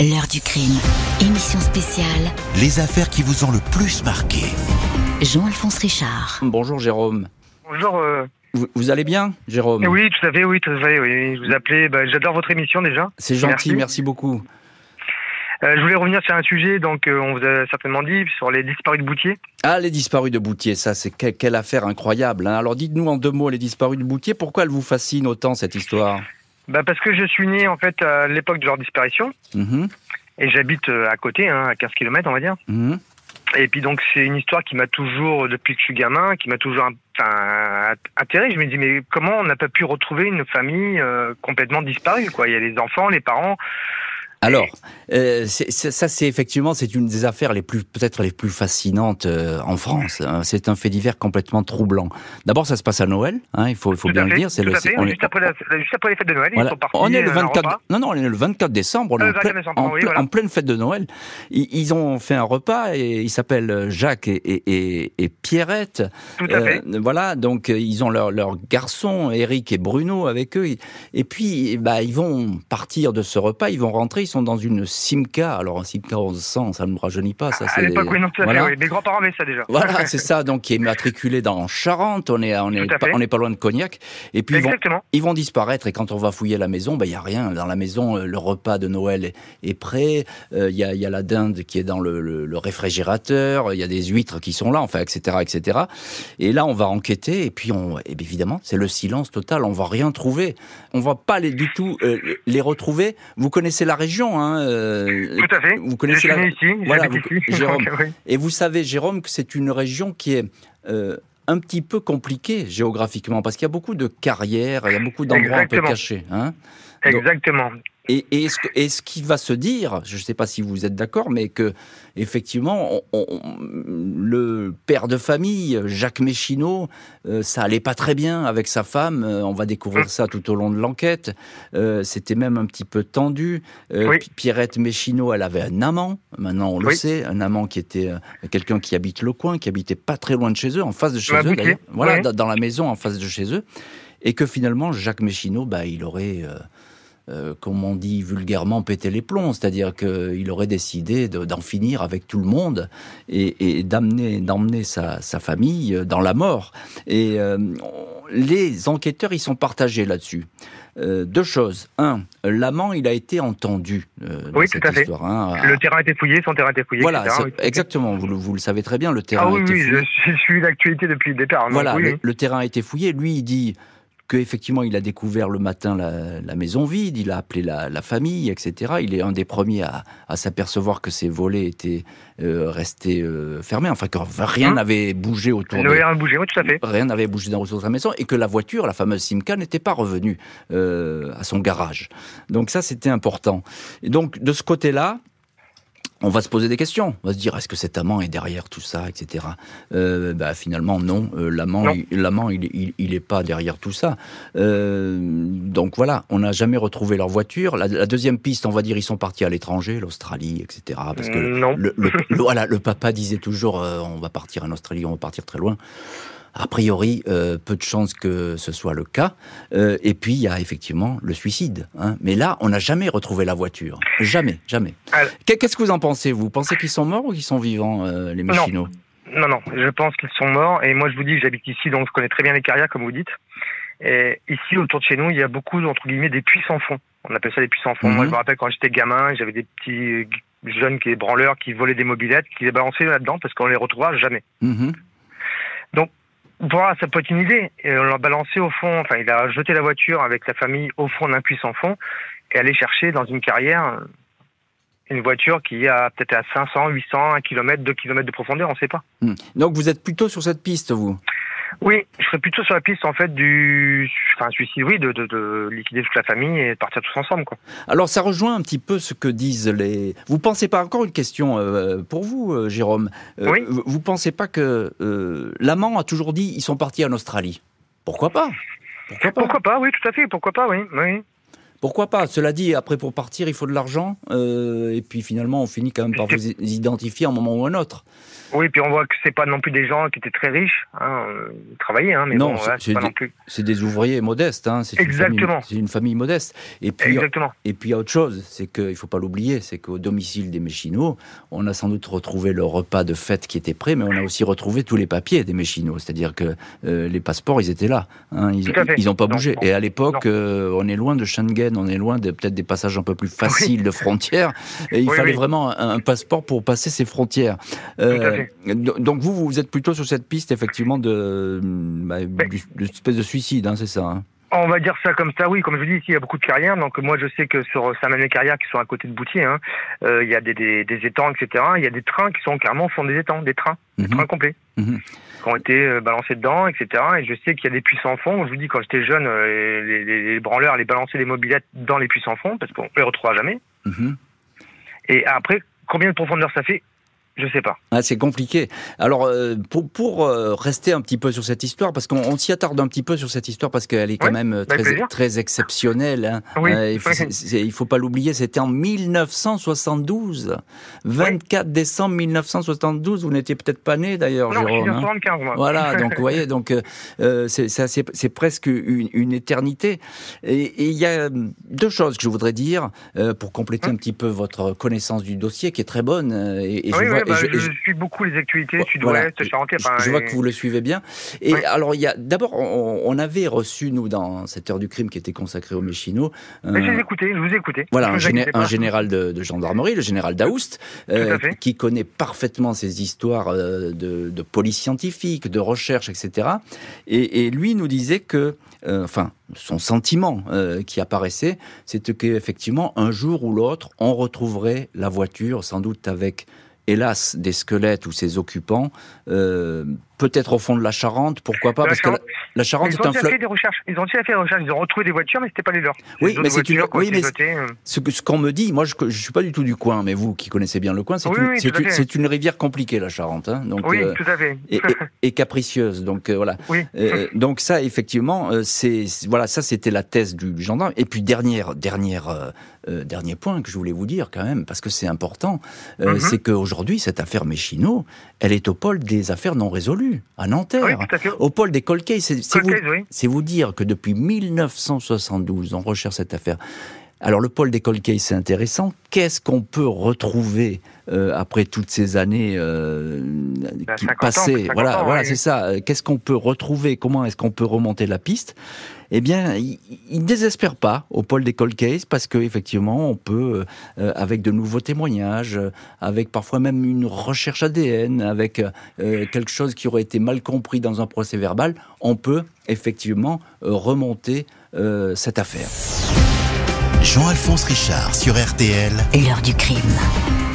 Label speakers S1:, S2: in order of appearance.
S1: L'heure du crime. Émission spéciale.
S2: Les affaires qui vous ont le plus marqué.
S1: Jean-Alphonse Richard.
S3: Bonjour Jérôme.
S4: Bonjour. euh,
S3: Vous, vous allez bien, Jérôme?
S4: Oui, tout à fait, oui, tout à fait. Oui. Je vous appelais. bah, J'adore votre émission déjà.
S3: C'est gentil,
S4: merci.
S3: merci, beaucoup.
S4: Euh, je voulais revenir sur un sujet. Donc, euh, on vous a certainement dit sur les disparus de Boutier.
S3: Ah, les disparus de Boutier, ça, c'est que- quelle affaire incroyable. hein. Alors, dites-nous en deux mots, les disparus de Boutier, pourquoi elle vous fascine autant cette histoire?
S4: Bah, parce que je suis né en fait à l'époque de leur disparition
S3: Mhm,
S4: et j'habite euh, à côté, hein, à 15 km, on va dire.
S3: mhm.
S4: Et puis donc c'est une histoire qui m'a toujours, depuis que je suis gamin, qui m'a toujours enfin, atterré. Je me dis mais comment on n'a pas pu retrouver une famille euh, complètement disparue quoi? Il y a les enfants, les parents.
S3: Alors, euh, ça, c'est effectivement, c'est une des affaires les plus, peut-être les plus fascinantes euh, en France. hein. C'est un fait divers complètement troublant. D'abord, ça se passe à Noël, hein, il faut, il faut
S4: tout
S3: bien le dire. C'est le,
S4: à fait.
S3: on est-
S4: juste, après la- juste après les fêtes de Noël,
S3: Voilà.
S4: ils sont partis.
S3: On est le
S4: euh, en
S3: 24.
S4: repas.
S3: Non, non, on est le 24 décembre. On est
S4: Euh,
S3: en,
S4: le 24
S3: plein-
S4: décembre,
S3: en,
S4: oui,
S3: plein-
S4: voilà.
S3: en pleine fête de Noël. Ils, ils ont fait un repas et il s'appelle Jacques et, et, et, et Pierrette.
S4: Tout à fait.
S3: Euh, voilà, donc euh, ils ont leur, leur garçon, Eric et Bruno, avec eux. Et puis, bah, ils vont partir de ce repas, ils vont rentrer, ils sont dans une Simca. Alors, un Simca 1100, ça ne me rajeunit pas. Ça,
S4: À
S3: c'est-
S4: l'époque, oui, non, tout à
S3: voilà.
S4: fait. Oui. Mes grands-parents avaient ça déjà.
S3: Voilà, c'est ça, donc qui est matriculé dans Charente, on est, on est, pas,
S4: fait.
S3: on est pas loin de Cognac. Et puis ils vont,
S4: Exactement.
S3: ils vont disparaître et quand on va fouiller la maison, ben il y a rien. Dans la maison, euh, le repas de Noël est, est prêt. Euh, Il y, a, il y a la dinde qui est dans le, le- le réfrigérateur. Il y a des huîtres qui sont là, enfin, etc., etc. Et là, on va enquêter et puis on, et bien évidemment, c'est le silence total. On va rien trouver. On va pas les, du tout euh, les retrouver. Vous connaissez la région, hein euh,
S4: Tout à fait.
S3: Vous
S4: Je
S3: connaissez
S4: suis
S3: la
S4: ici,
S3: Voilà, vous-
S4: ici.
S3: Jérôme.
S4: Donc, oui.
S3: et vous savez, Jérôme, que c'est une région qui est euh, un petit peu compliquée géographiquement, parce qu'il y a beaucoup de carrières, il y a beaucoup d'endroits un peu cachés. Hein
S4: Exactement.
S3: Et, et, ce, que- et ce qui va se dire, je ne sais pas si vous êtes d'accord, mais que effectivement, on- on- le père de famille, Jacques Méchineau, euh, ça allait pas très bien avec sa femme. euh, on va découvrir ça tout au long de l'enquête. Euh, C'était même un petit peu tendu.
S4: Oui.
S3: Pierrette Méchineau, elle avait un amant. Maintenant, on le sait, un amant qui était quelqu'un qui habite le coin, qui habitait pas très loin de chez eux, en face de chez eux d'ailleurs. Voilà, dans la maison en face de chez eux, et que finalement Jacques Méchineau, bah, il aurait euh, comme on dit vulgairement, péter les plombs. C'est-à-dire qu'il aurait décidé de- d'en finir avec tout le monde et, et d'amener d'emmener sa, sa famille dans la mort. Et euh, les enquêteurs, ils sont partagés là-dessus. Euh, deux choses. Un, l'amant, il a été entendu euh, dans
S4: Oui,
S3: cette
S4: tout à fait.
S3: histoire. hein.
S4: Le terrain a été fouillé, son terrain a été fouillé.
S3: voilà,
S4: etc. Oui,
S3: exactement. Vous le, vous le savez très bien, le terrain
S4: Ah oui,
S3: a été
S4: oui,
S3: fouillé.
S4: je, je suis l'actualité depuis le départ.
S3: Voilà,
S4: oui,
S3: le,
S4: oui.
S3: le terrain a été fouillé. Lui, il dit qu'effectivement, il a découvert le matin la, la maison vide, il a appelé la, la famille, etc. Il est un des premiers à, à s'apercevoir que ces volets étaient euh, restés euh, fermés, enfin que rien
S4: Hum.
S3: n'avait bougé autour de
S4: a bougé, oui, tout à fait.
S3: Rien n'avait bougé dans la maison et que la voiture, la fameuse Simca, n'était pas revenue euh, à son garage. Donc ça, c'était important. Et donc de ce côté-là, on va se poser des questions. On va se dire, est-ce que cet amant est derrière tout ça, etc. Euh, bah, finalement, non. Euh, l'amant, il, l'amant, il, il, il est pas derrière tout ça. Euh, donc voilà, on n'a jamais retrouvé leur voiture. La, la deuxième piste, on va dire, ils sont partis à l'étranger, l'Australie, etc. Parce que
S4: non.
S3: le, le- le- voilà, le papa disait toujours, euh, on va partir en Australie, on va partir très loin. A priori, euh, peu de chances que ce soit le cas. Euh, et puis, il y a effectivement le suicide. hein. Mais là, on n'a jamais retrouvé la voiture. Jamais, jamais. Qu'est-ce que vous en pensez, vous? Pensez qu'ils sont morts ou qu'ils sont vivants, euh, les Méchinots
S4: Non, non, je pense qu'ils sont morts. Et moi, je vous dis que j'habite ici, donc je connais très bien les carrières, comme vous dites. Et ici, autour de chez nous, il y a beaucoup, entre guillemets, des puits sans fond. On appelle ça des puits sans fond.
S3: Mhm.
S4: Moi, je me rappelle quand j'étais gamin, j'avais des petits jeunes qui branleurs qui volaient des mobilettes, qui les balançaient là-dedans parce qu'on les retrouvera jamais.
S3: Mhm.
S4: Voilà, ça peut être une idée. Et on l'a balancé au fond, enfin, il a jeté la voiture avec sa famille au fond d'un puits sans fond et aller chercher dans une carrière euh, une voiture qui est à peut-être à 500, 800, 1 km, 2 km de profondeur, on ne sait pas.
S3: Hmm. Donc, vous êtes plutôt sur cette piste, vous?
S4: Oui, je serais plutôt sur la piste en fait du, enfin suicide, oui, de, de, de liquider toute la famille et de partir tous ensemble, quoi.
S3: Alors, ça rejoint un petit peu ce que disent les. Vous pensez pas encore une question euh, pour vous, euh, Jérôme Euh,
S4: Oui.
S3: Vous pensez pas que l'amant a toujours dit ils sont partis en Australie? Pourquoi pas? Pourquoi pas?
S4: Pourquoi pas, oui, tout à fait, pourquoi pas, oui, oui.
S3: Pourquoi pas? Cela dit, après pour partir, il faut de l'argent, euh, et puis finalement, on finit quand même par vous identifier à un moment ou un autre.
S4: Oui, puis on voit que c'est pas non plus des gens qui étaient très riches, hein, euh, travaillaient, hein, mais
S3: non,
S4: bon,
S3: c'est
S4: pas
S3: des,
S4: non plus.
S3: C'est des ouvriers modestes, hein, c'est
S4: Exactement.
S3: C'est une, famille modeste. Et puis,
S4: Exactement.
S3: Et puis, il y a autre chose, c'est qu'il faut pas l'oublier, c'est qu'au domicile des Méchinots, on a sans doute retrouvé le repas de fête qui était prêt, mais on a aussi retrouvé tous les papiers des Méchinots, c'est-à-dire que euh, les passeports, ils étaient là, hein, ils, ils ont pas bougé. et à l'époque, euh, on est loin de Schengen, on est loin de peut-être des passages un peu plus faciles de frontières, et il
S4: Oui,
S3: fallait
S4: oui.
S3: vraiment un, un passeport pour passer ces frontières. Euh, donc vous, vous êtes plutôt sur cette piste effectivement de, bah, du- d'une espèce de suicide, hein, c'est ça. hein?
S4: On va dire ça comme ça, oui. Comme je vous dis, ici, il y a beaucoup de carrières. Donc, moi, je sais que sur Saint-Manuel carrières qui sont à côté de Boutier, hein, euh, il y a des, des, des étangs, etc. Il y a des trains qui sont carrément au fond des étangs, des trains, des
S3: Mhm.
S4: trains complets,
S3: Mhm.
S4: qui ont été euh, balancés dedans, etc. Et je sais qu'il y a des puits sans fond. Je vous dis, quand j'étais jeune, euh, les, les, les branleurs allaient balancer des mobilettes dans les puits sans fond, parce qu'on les retrouvera jamais.
S3: Mhm.
S4: Et après, combien de profondeur ça fait Je sais pas.
S3: Ah, c'est compliqué. Alors, euh, pour, pour euh, rester un petit peu sur cette histoire, parce qu'on on s'y attarde un petit peu sur cette histoire, parce qu'elle est quand même euh, très, exceptionnelle. hein.
S4: Oui,
S3: Euh, il, faut, il faut pas l'oublier, c'était en 1972. 24 décembre 1972. Vous n'étiez peut-être pas né d'ailleurs,
S4: Non, je suis
S3: Jérôme. hein
S4: 75, moi.
S3: Voilà, donc vous voyez, donc c'est presque une, une éternité. Et il y a deux choses que je voudrais dire pour compléter un petit peu votre connaissance du dossier, qui est très bonne. Et, je vois,
S4: bah,
S3: je-
S4: suis beaucoup les actualités
S3: voilà.
S4: sud-ouest, charentais.
S3: je,
S4: enfin,
S3: je vois
S4: et-
S3: que vous le suivez bien. Et
S4: Oui.
S3: alors, il y a d'abord, on, on avait reçu nous dans cette heure du crime qui était consacrée aux Méchinots.
S4: Mais je les écoutais, je vous ai écouté.
S3: voilà, un,
S4: vous
S3: général de, de gendarmerie, le général Daoust, euh, qui connaît parfaitement ces histoires euh, de, de police scientifique, de recherche, etc. Et, et lui nous disait que, euh, enfin, son sentiment euh, qui apparaissait, c'était qu'effectivement, un jour ou l'autre, on retrouverait la voiture, sans doute avec, hélas, des squelettes ou ses occupants, euh, peut-être au fond de la Charente, pourquoi pas,
S4: La
S3: parce que la,
S4: Charente-
S3: la Charente
S4: Ils
S3: est
S4: ont
S3: un fleuve.
S4: fait des recherches. Ils ont fait des recherches. Ils ont retrouvé des voitures, mais c'était pas les leurs.
S3: Oui,
S4: Les
S3: mais c'est une-
S4: ont
S3: oui, mais
S4: euh,
S3: Ce que- ce qu'on me dit, moi je, je suis pas du tout du coin, mais vous qui connaissez bien le coin, c'est
S4: Oui,
S3: une,
S4: oui,
S3: rivière compliquée la Charente, hein, donc
S4: Oui,
S3: euh,
S4: tout à fait.
S3: et, et- et capricieuse, donc euh, voilà.
S4: Oui.
S3: Euh, donc ça, effectivement, c'est voilà, ça c'était la thèse du, du gendarme. Et puis dernière, dernière, dernier point que je voulais vous dire quand même, parce que c'est important,
S4: Mhm.
S3: c'est qu'aujourd'hui cette affaire Méchino, elle est au pôle des affaires non résolues à Nanterre,
S4: Oui, tout à fait.
S3: au pôle des cold. C'est vous,
S4: oui.
S3: dire que depuis 1972, on recherche cette affaire. Alors le pôle des cold c'est intéressant. Qu'est-ce qu'on peut retrouver euh, après toutes ces années euh,
S4: Bah,
S3: qui
S4: 50 ans,
S3: passées
S4: 50
S3: Voilà,
S4: ans,
S3: voilà,
S4: oui.
S3: c'est ça. Qu'est-ce qu'on peut retrouver? Comment est-ce qu'on peut remonter la piste? Eh bien, il ne désespère pas au pôle des cold cases parce que effectivement, on peut, euh, avec de nouveaux témoignages, euh, avec parfois même une recherche ADN, avec euh, quelque chose qui aurait été mal compris dans un procès verbal, on peut effectivement euh, remonter euh, cette affaire.
S2: Jean-Alphonse Richard sur RTL.
S1: L'heure du crime.